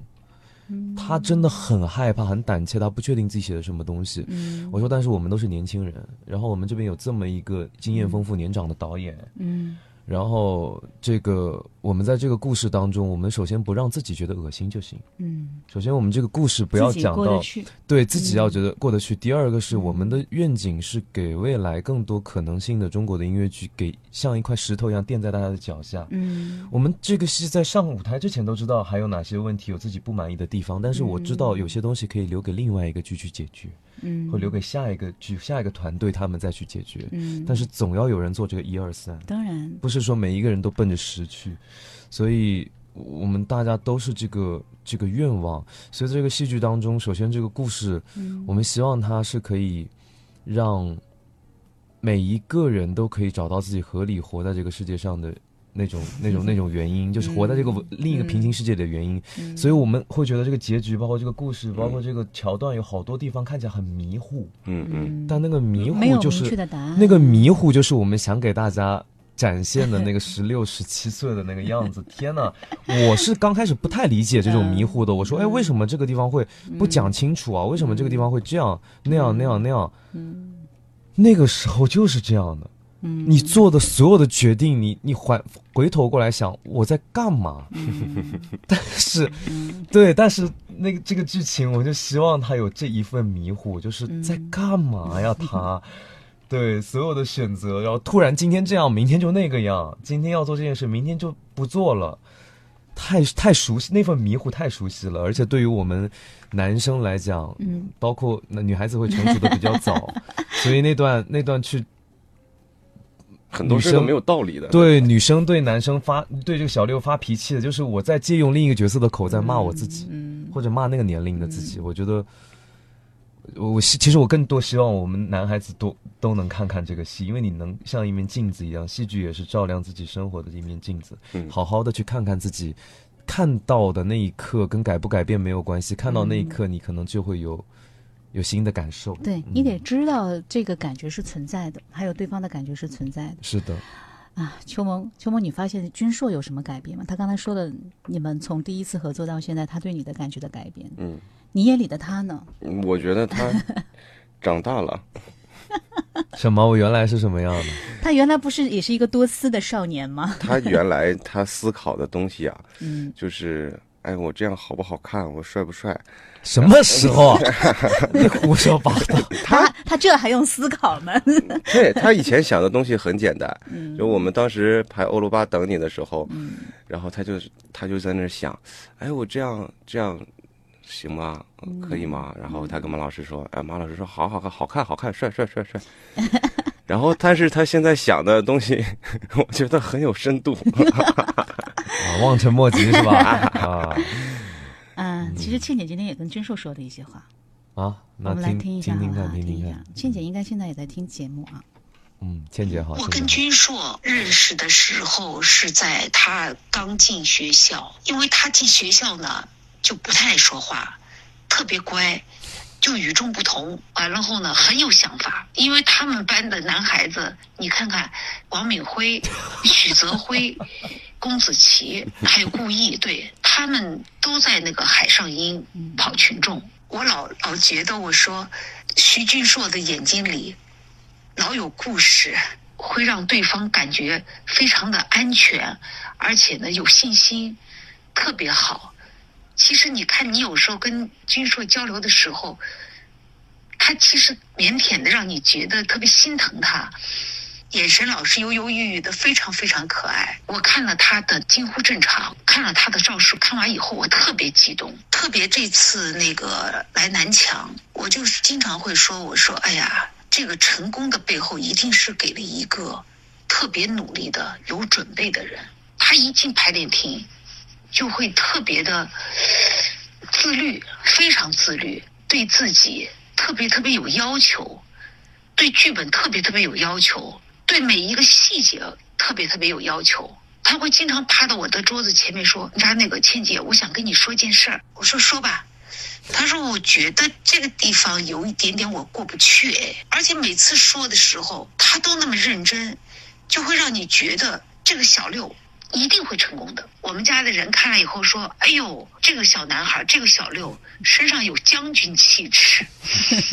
嗯。他真的很害怕，很胆怯，他不确定自己写的什么东西。嗯。我说，但是我们都是年轻人，然后我们这边有这么一个经验丰富、年长的导演，嗯然后这个我们在这个故事当中，我们首先不让自己觉得恶心就行。嗯，首先，我们这个故事不要讲到对自己要觉得过得去。第二个是我们的愿景是给未来更多可能性的中国的音乐剧，给像一块石头一样垫在大家的脚下。嗯我们这个戏在上舞台之前都知道还有哪些问题，有自己不满意的地方，但是我知道有些东西可以留给另外一个剧去解决，嗯，会留给下一个剧、下一个团队他们再去解决。嗯，但是总要有人做这个一二三，当然，不是说每一个人都奔着十去，所以我们大家都是这个这个愿望。所以在这个戏剧当中，首先这个故事，嗯。我们希望它是可以让每一个人都可以找到自己合理活在这个世界上的那种、那种、那种原因，就是活在这个另一个平行世界的原因。嗯所以我们会觉得这个结局，包括这个故事，包括这个桥段，有好多地方看起来很迷糊，嗯嗯，但那个迷没有明糊就是确的答案，那个迷糊，就是我们想给大家展现的那个十六、十七岁的那个样子，天呐！我是刚开始不太理解这种迷糊的。我说，哎，为什么这个地方会不讲清楚啊？为什么这个地方会这样、那样、那样、那样？嗯，那个时候就是这样的。嗯，你做的所有的决定，你你回回头过来想，我在干嘛？但是，对，但是那个这个剧情，我就希望他有这一份迷糊，就是在干嘛呀？他。对所有的选择，然后突然今天这样，明天就那个样。今天要做这件事，明天就不做了，太太熟悉那份迷糊，太熟悉了。而且对于我们男生来讲，嗯，包括那女孩子会成熟的比较早，所以那段那段去很多事都没有道理的。对女生对男生发对这个小六发脾气的，就是我在借用另一个角色的口在骂我自己，或者骂那个年龄的自己。我觉得。我希其实我更多希望我们男孩子都都能看看这个戏，因为你能像一面镜子一样，戏剧也是照亮自己生活的一面镜子。嗯，好好的去看看自己，看到的那一刻跟改不改变没有关系，看到那一刻你可能就会有有新的感受。对你得知道这个感觉是存在的，还有对方的感觉是存在的。是的。啊，秋萌，秋萌，你发现君硕有什么改变吗？他刚才说的，你们从第一次合作到现在，他对你的感觉的改变。嗯。你眼里的他呢？我觉得他 长大了。什么？我原来是什么样的？他原来不是也是一个多思的少年吗？他原来他思考的东西啊，嗯，就是哎，我这样好不好看？我帅不帅？什么时候？你胡说八道！他他这还用思考吗？对他以前想的东西很简单，就我们当时排《欧罗巴等你》的时候，然后他就他就在那想，哎，我这样这样。行吗？可以吗？然后他跟马老师说：“哎，马老师说好好看，好看，好看，帅帅帅帅。”然后，但是他现在想的东西，我觉得很有深度。啊，望尘莫及是吧？啊。嗯，其实倩姐今天也跟君硕说的一些话啊，我们来听一下，听听看，听听看。倩姐应该现在也在听节目啊。嗯，倩姐好。我跟军硕认识的时候是在他刚进学校，因为他进学校呢。就不太爱说话，特别乖，就与众不同。完了后呢，很有想法。因为他们班的男孩子，你看看，王敏辉、许泽辉、龚子琪，还有顾毅，对他们都在那个海上音跑群众。我老老觉得，我说徐俊硕的眼睛里老有故事，会让对方感觉非常的安全，而且呢有信心，特别好。其实你看，你有时候跟俊硕交流的时候，他其实腼腆的，让你觉得特别心疼他，眼神老是犹犹豫豫的，非常非常可爱。我看了他的近乎正常，看了他的赵书，看完以后我特别激动。特别这次那个来南墙，我就是经常会说，我说哎呀，这个成功的背后一定是给了一个特别努力的、有准备的人。他一进排练厅。就会特别的自律，非常自律，对自己特别特别有要求，对剧本特别特别有要求，对每一个细节特别特别有要求。他会经常趴到我的桌子前面说：“你家那个倩姐，我想跟你说件事儿。”我说：“说吧。”他说：“我觉得这个地方有一点点我过不去哎，而且每次说的时候他都那么认真，就会让你觉得这个小六。”一定会成功的。我们家的人看了以后说：“哎呦，这个小男孩，这个小六身上有将军气质。”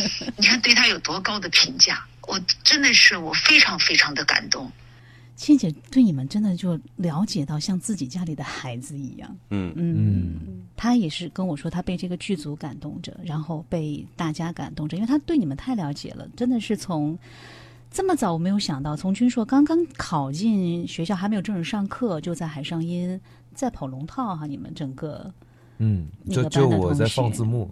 你看对他有多高的评价，我真的是我非常非常的感动。倩姐对你们真的就了解到像自己家里的孩子一样。嗯嗯，他也是跟我说，他被这个剧组感动着，然后被大家感动着，因为他对你们太了解了，真的是从。这么早，我没有想到，从军硕刚刚考进学校，还没有正式上课，就在海上音在跑龙套哈。你们整个，嗯，就就我在放字幕，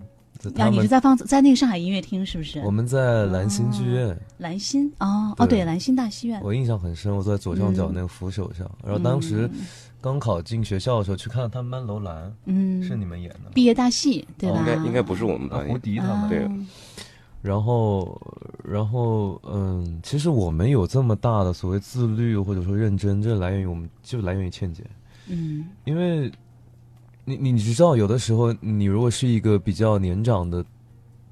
啊，你是在放在那个上海音乐厅是不是？我们在兰心剧院，兰心哦哦对，兰心大戏院。我印象很深，我坐在左上角那个扶手上，然后当时刚考进学校的时候，去看了他们班楼兰，嗯，是你们演的毕业大戏对吧？应该应该不是我们班，胡迪他们对。然后，然后，嗯，其实我们有这么大的所谓自律或者说认真，这来源于我们，就来源于倩姐。嗯，因为，你你你知道，有的时候你如果是一个比较年长的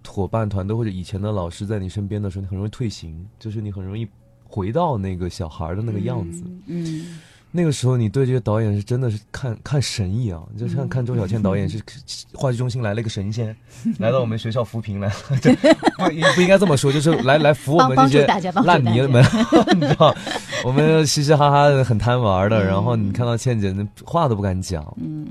伙伴团队或者以前的老师在你身边的时候，你很容易退行，就是你很容易回到那个小孩的那个样子。嗯，那个时候你对这个导演是真的是看看神一样，就像看周小倩导演 是话剧中心来了一个神仙，来到我们学校扶贫来，这不不应该这么说，就是来来扶我们这些烂泥们，你知道，我们嘻嘻哈哈的很贪玩的，然后你看到倩姐那话都不敢讲，嗯。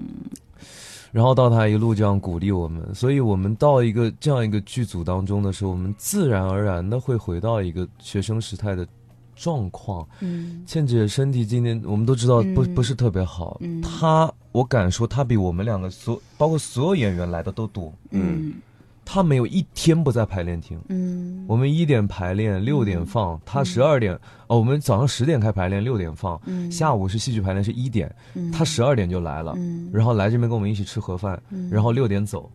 然后到他一路这样鼓励我们，所以我们到一个这样一个剧组当中的时候，我们自然而然的会回到一个学生时代的状况。嗯，倩姐身体今天我们都知道不不是特别好，她我敢说她比我们两个所包括所有演员来的都多。嗯。他没有一天不在排练厅。嗯，我们一点排练，六点放。他十二点，哦，我们早上十点开排练，六点放。嗯，下午是戏剧排练，是一点。嗯，他十二点就来了。嗯，然后来这边跟我们一起吃盒饭。嗯，然后六点走。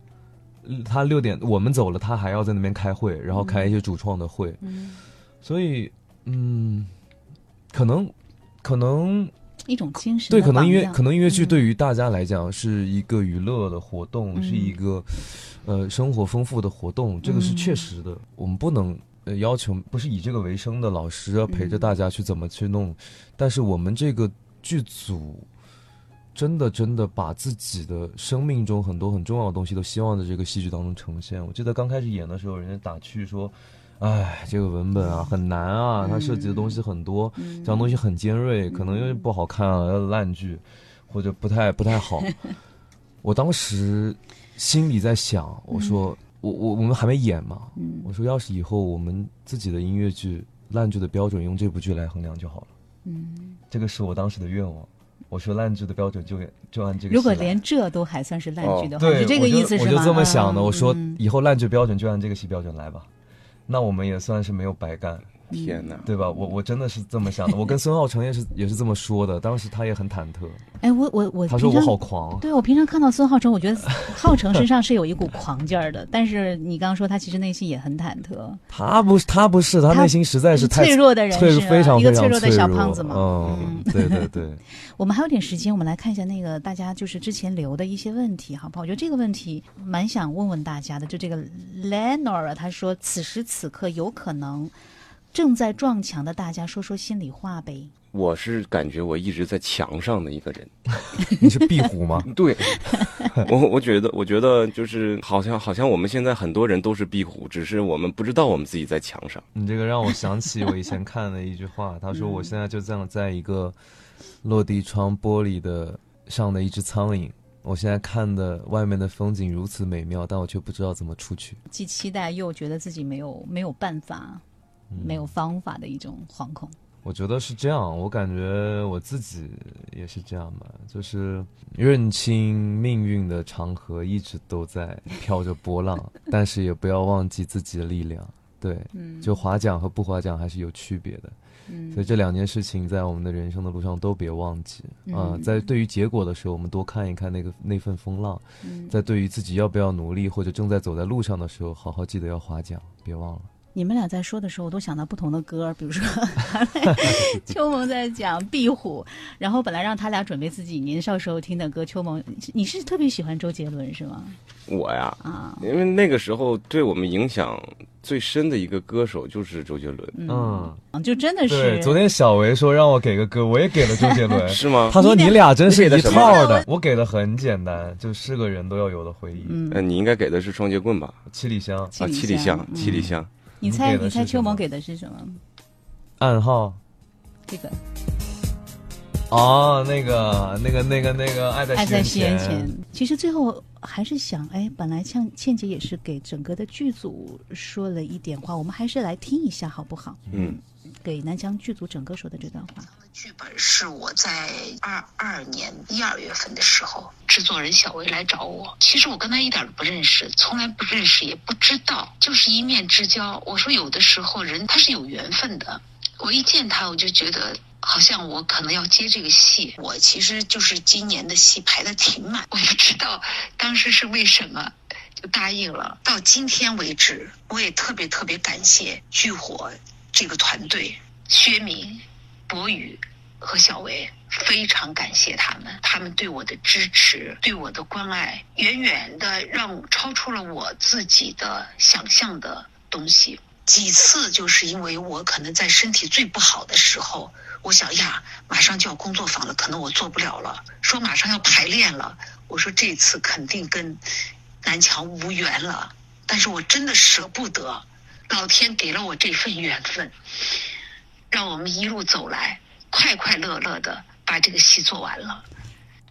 他六点我们走了，他还要在那边开会，然后开一些主创的会。嗯，所以，嗯，可能，可能一种精神。对，可能音乐，可能音乐剧对于大家来讲是一个娱乐的活动，是一个。呃，生活丰富的活动，这个是确实的。我们不能呃要求不是以这个为生的老师要陪着大家去怎么去弄，但是我们这个剧组真的真的把自己的生命中很多很重要的东西都希望在这个戏剧当中呈现。我记得刚开始演的时候，人家打趣说：“哎，这个文本啊很难啊，它涉及的东西很多，这样东西很尖锐，可能因为不好看啊，要烂剧或者不太不太好。”我当时。心里在想，我说我我我们还没演嘛，我说要是以后我们自己的音乐剧烂剧的标准用这部剧来衡量就好了，嗯，这个是我当时的愿望。我说烂剧的标准就就按这个。如果连这都还算是烂剧的话，是这个意思是吗？我就这么想的。我说以后烂剧标准就按这个戏标准来吧，那我们也算是没有白干。天哪，对吧？我我真的是这么想的。我跟孙浩成也是也是这么说的。当时他也很忐忑。哎，我我我，他说我好狂。对我平常看到孙浩成，我觉得 浩成身上是有一股狂劲儿的。但是你刚刚说他其实内心也很忐忑。他不是他不是他内心实在是太脆弱的人，脆非常一个脆弱的小胖子嘛。嗯，对对对。我们还有点时间，我们来看一下那个大家就是之前留的一些问题，好不好？我觉得这个问题蛮想问问大家的。就这个 Lenore，他说此时此刻有可能。正在撞墙的大家，说说心里话呗。我是感觉我一直在墙上的一个人。你是壁虎吗？对，我我觉得，我觉得就是好像好像我们现在很多人都是壁虎，只是我们不知道我们自己在墙上。你这个让我想起我以前看的一句话，他说我现在就这样在一个落地窗玻璃的上的一只苍蝇，我现在看的外面的风景如此美妙，但我却不知道怎么出去。既期待又觉得自己没有没有办法。没有方法的一种惶恐，我觉得是这样。我感觉我自己也是这样吧，就是认清命运的长河一直都在飘着波浪，但是也不要忘记自己的力量。对，就划桨和不划桨还是有区别的。所以这两件事情在我们的人生的路上都别忘记啊。在对于结果的时候，我们多看一看那个那份风浪；在对于自己要不要努力或者正在走在路上的时候，好好记得要划桨，别忘了。你们俩在说的时候，我都想到不同的歌，比如说 秋萌在讲壁虎，然后本来让他俩准备自己年少时候听的歌。秋萌，你是特别喜欢周杰伦是吗？我呀，啊，因为那个时候对我们影响最深的一个歌手就是周杰伦。嗯，就真的是。昨天小维说让我给个歌，我也给了周杰伦。是吗？他说你俩真是一套的。我给的很简单，就是个人都要有的回忆。嗯，你应该给的是双截棍吧？七里香啊，七里香，七里香。你猜，你猜，秋萌给的是什么？暗号。这个。哦，那个，那个，那个，那个，爱在爱在西元前。其实最后还是想，哎，本来倩倩姐也是给整个的剧组说了一点话，我们还是来听一下好不好？嗯。给南疆剧组整个说的这段话。剧本是我在二二年一二月份的时候，制作人小薇来找我。其实我跟他一点都不认识，从来不认识，也不知道，就是一面之交。我说有的时候人他是有缘分的。我一见他，我就觉得好像我可能要接这个戏。我其实就是今年的戏排的挺满，我不知道当时是为什么就答应了。到今天为止，我也特别特别感谢剧火。这个团队，薛明、博宇和小维，非常感谢他们，他们对我的支持，对我的关爱，远远的让超出了我自己的想象的东西。几次就是因为我可能在身体最不好的时候，我想呀，马上就要工作坊了，可能我做不了了。说马上要排练了，我说这次肯定跟南墙无缘了。但是我真的舍不得，老天给了我这份缘分，让我们一路走来，快快乐乐的把这个戏做完了。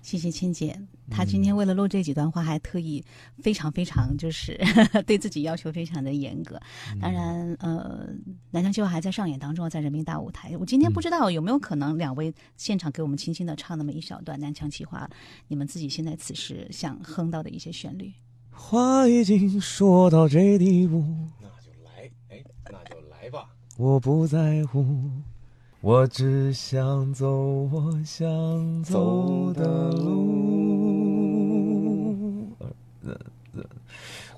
谢谢千姐，她今天为了录这几段话，还特意非常非常就是 对自己要求非常的严格。当然，呃，南腔计划还在上演当中，在人民大舞台。我今天不知道有没有可能两位现场给我们轻轻的唱那么一小段南腔计划，你们自己现在此时想哼到的一些旋律。话已经说到这地步。我不在乎。我只想走我想走的路。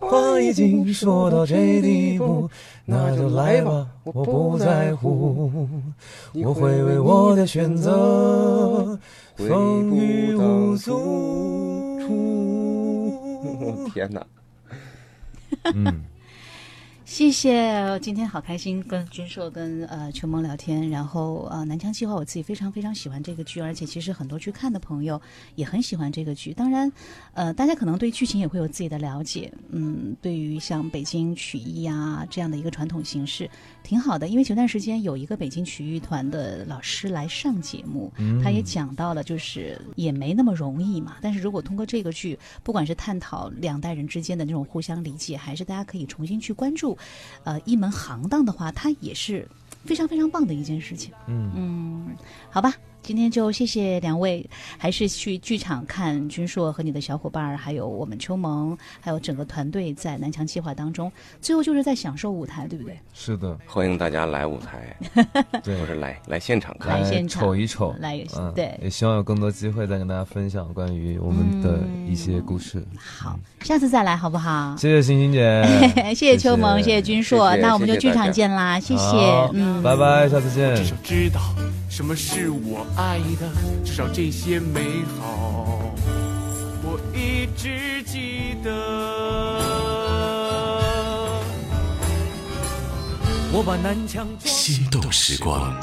话已经说到这地步，那就来吧，我不在乎。我会为我的选择风雨无阻。天哪！嗯。谢谢，今天好开心跟军硕跟呃秋萌聊天，然后呃南腔计划我自己非常非常喜欢这个剧，而且其实很多去看的朋友也很喜欢这个剧。当然，呃大家可能对剧情也会有自己的了解，嗯，对于像北京曲艺啊这样的一个传统形式，挺好的。因为前段时间有一个北京曲艺团的老师来上节目，他也讲到了，就是也没那么容易嘛。但是如果通过这个剧，不管是探讨两代人之间的那种互相理解，还是大家可以重新去关注。呃，一门行当的话，它也是非常非常棒的一件事情。嗯嗯，好吧。今天就谢谢两位，还是去剧场看君硕和你的小伙伴儿，还有我们秋萌，还有整个团队在南墙计划当中，最后就是在享受舞台，对不对？是的，欢迎大家来舞台，对，或者来来现场看，来现场瞅一瞅，来对，也希望有更多机会再跟大家分享关于我们的一些故事。好，下次再来好不好？谢谢欣欣姐，谢谢秋萌，谢谢君硕，那我们就剧场见啦，谢谢，嗯，拜拜，下次见。至少知道什么是我。爱的，至少这些美好，我一直记得。我把南墙心动时光。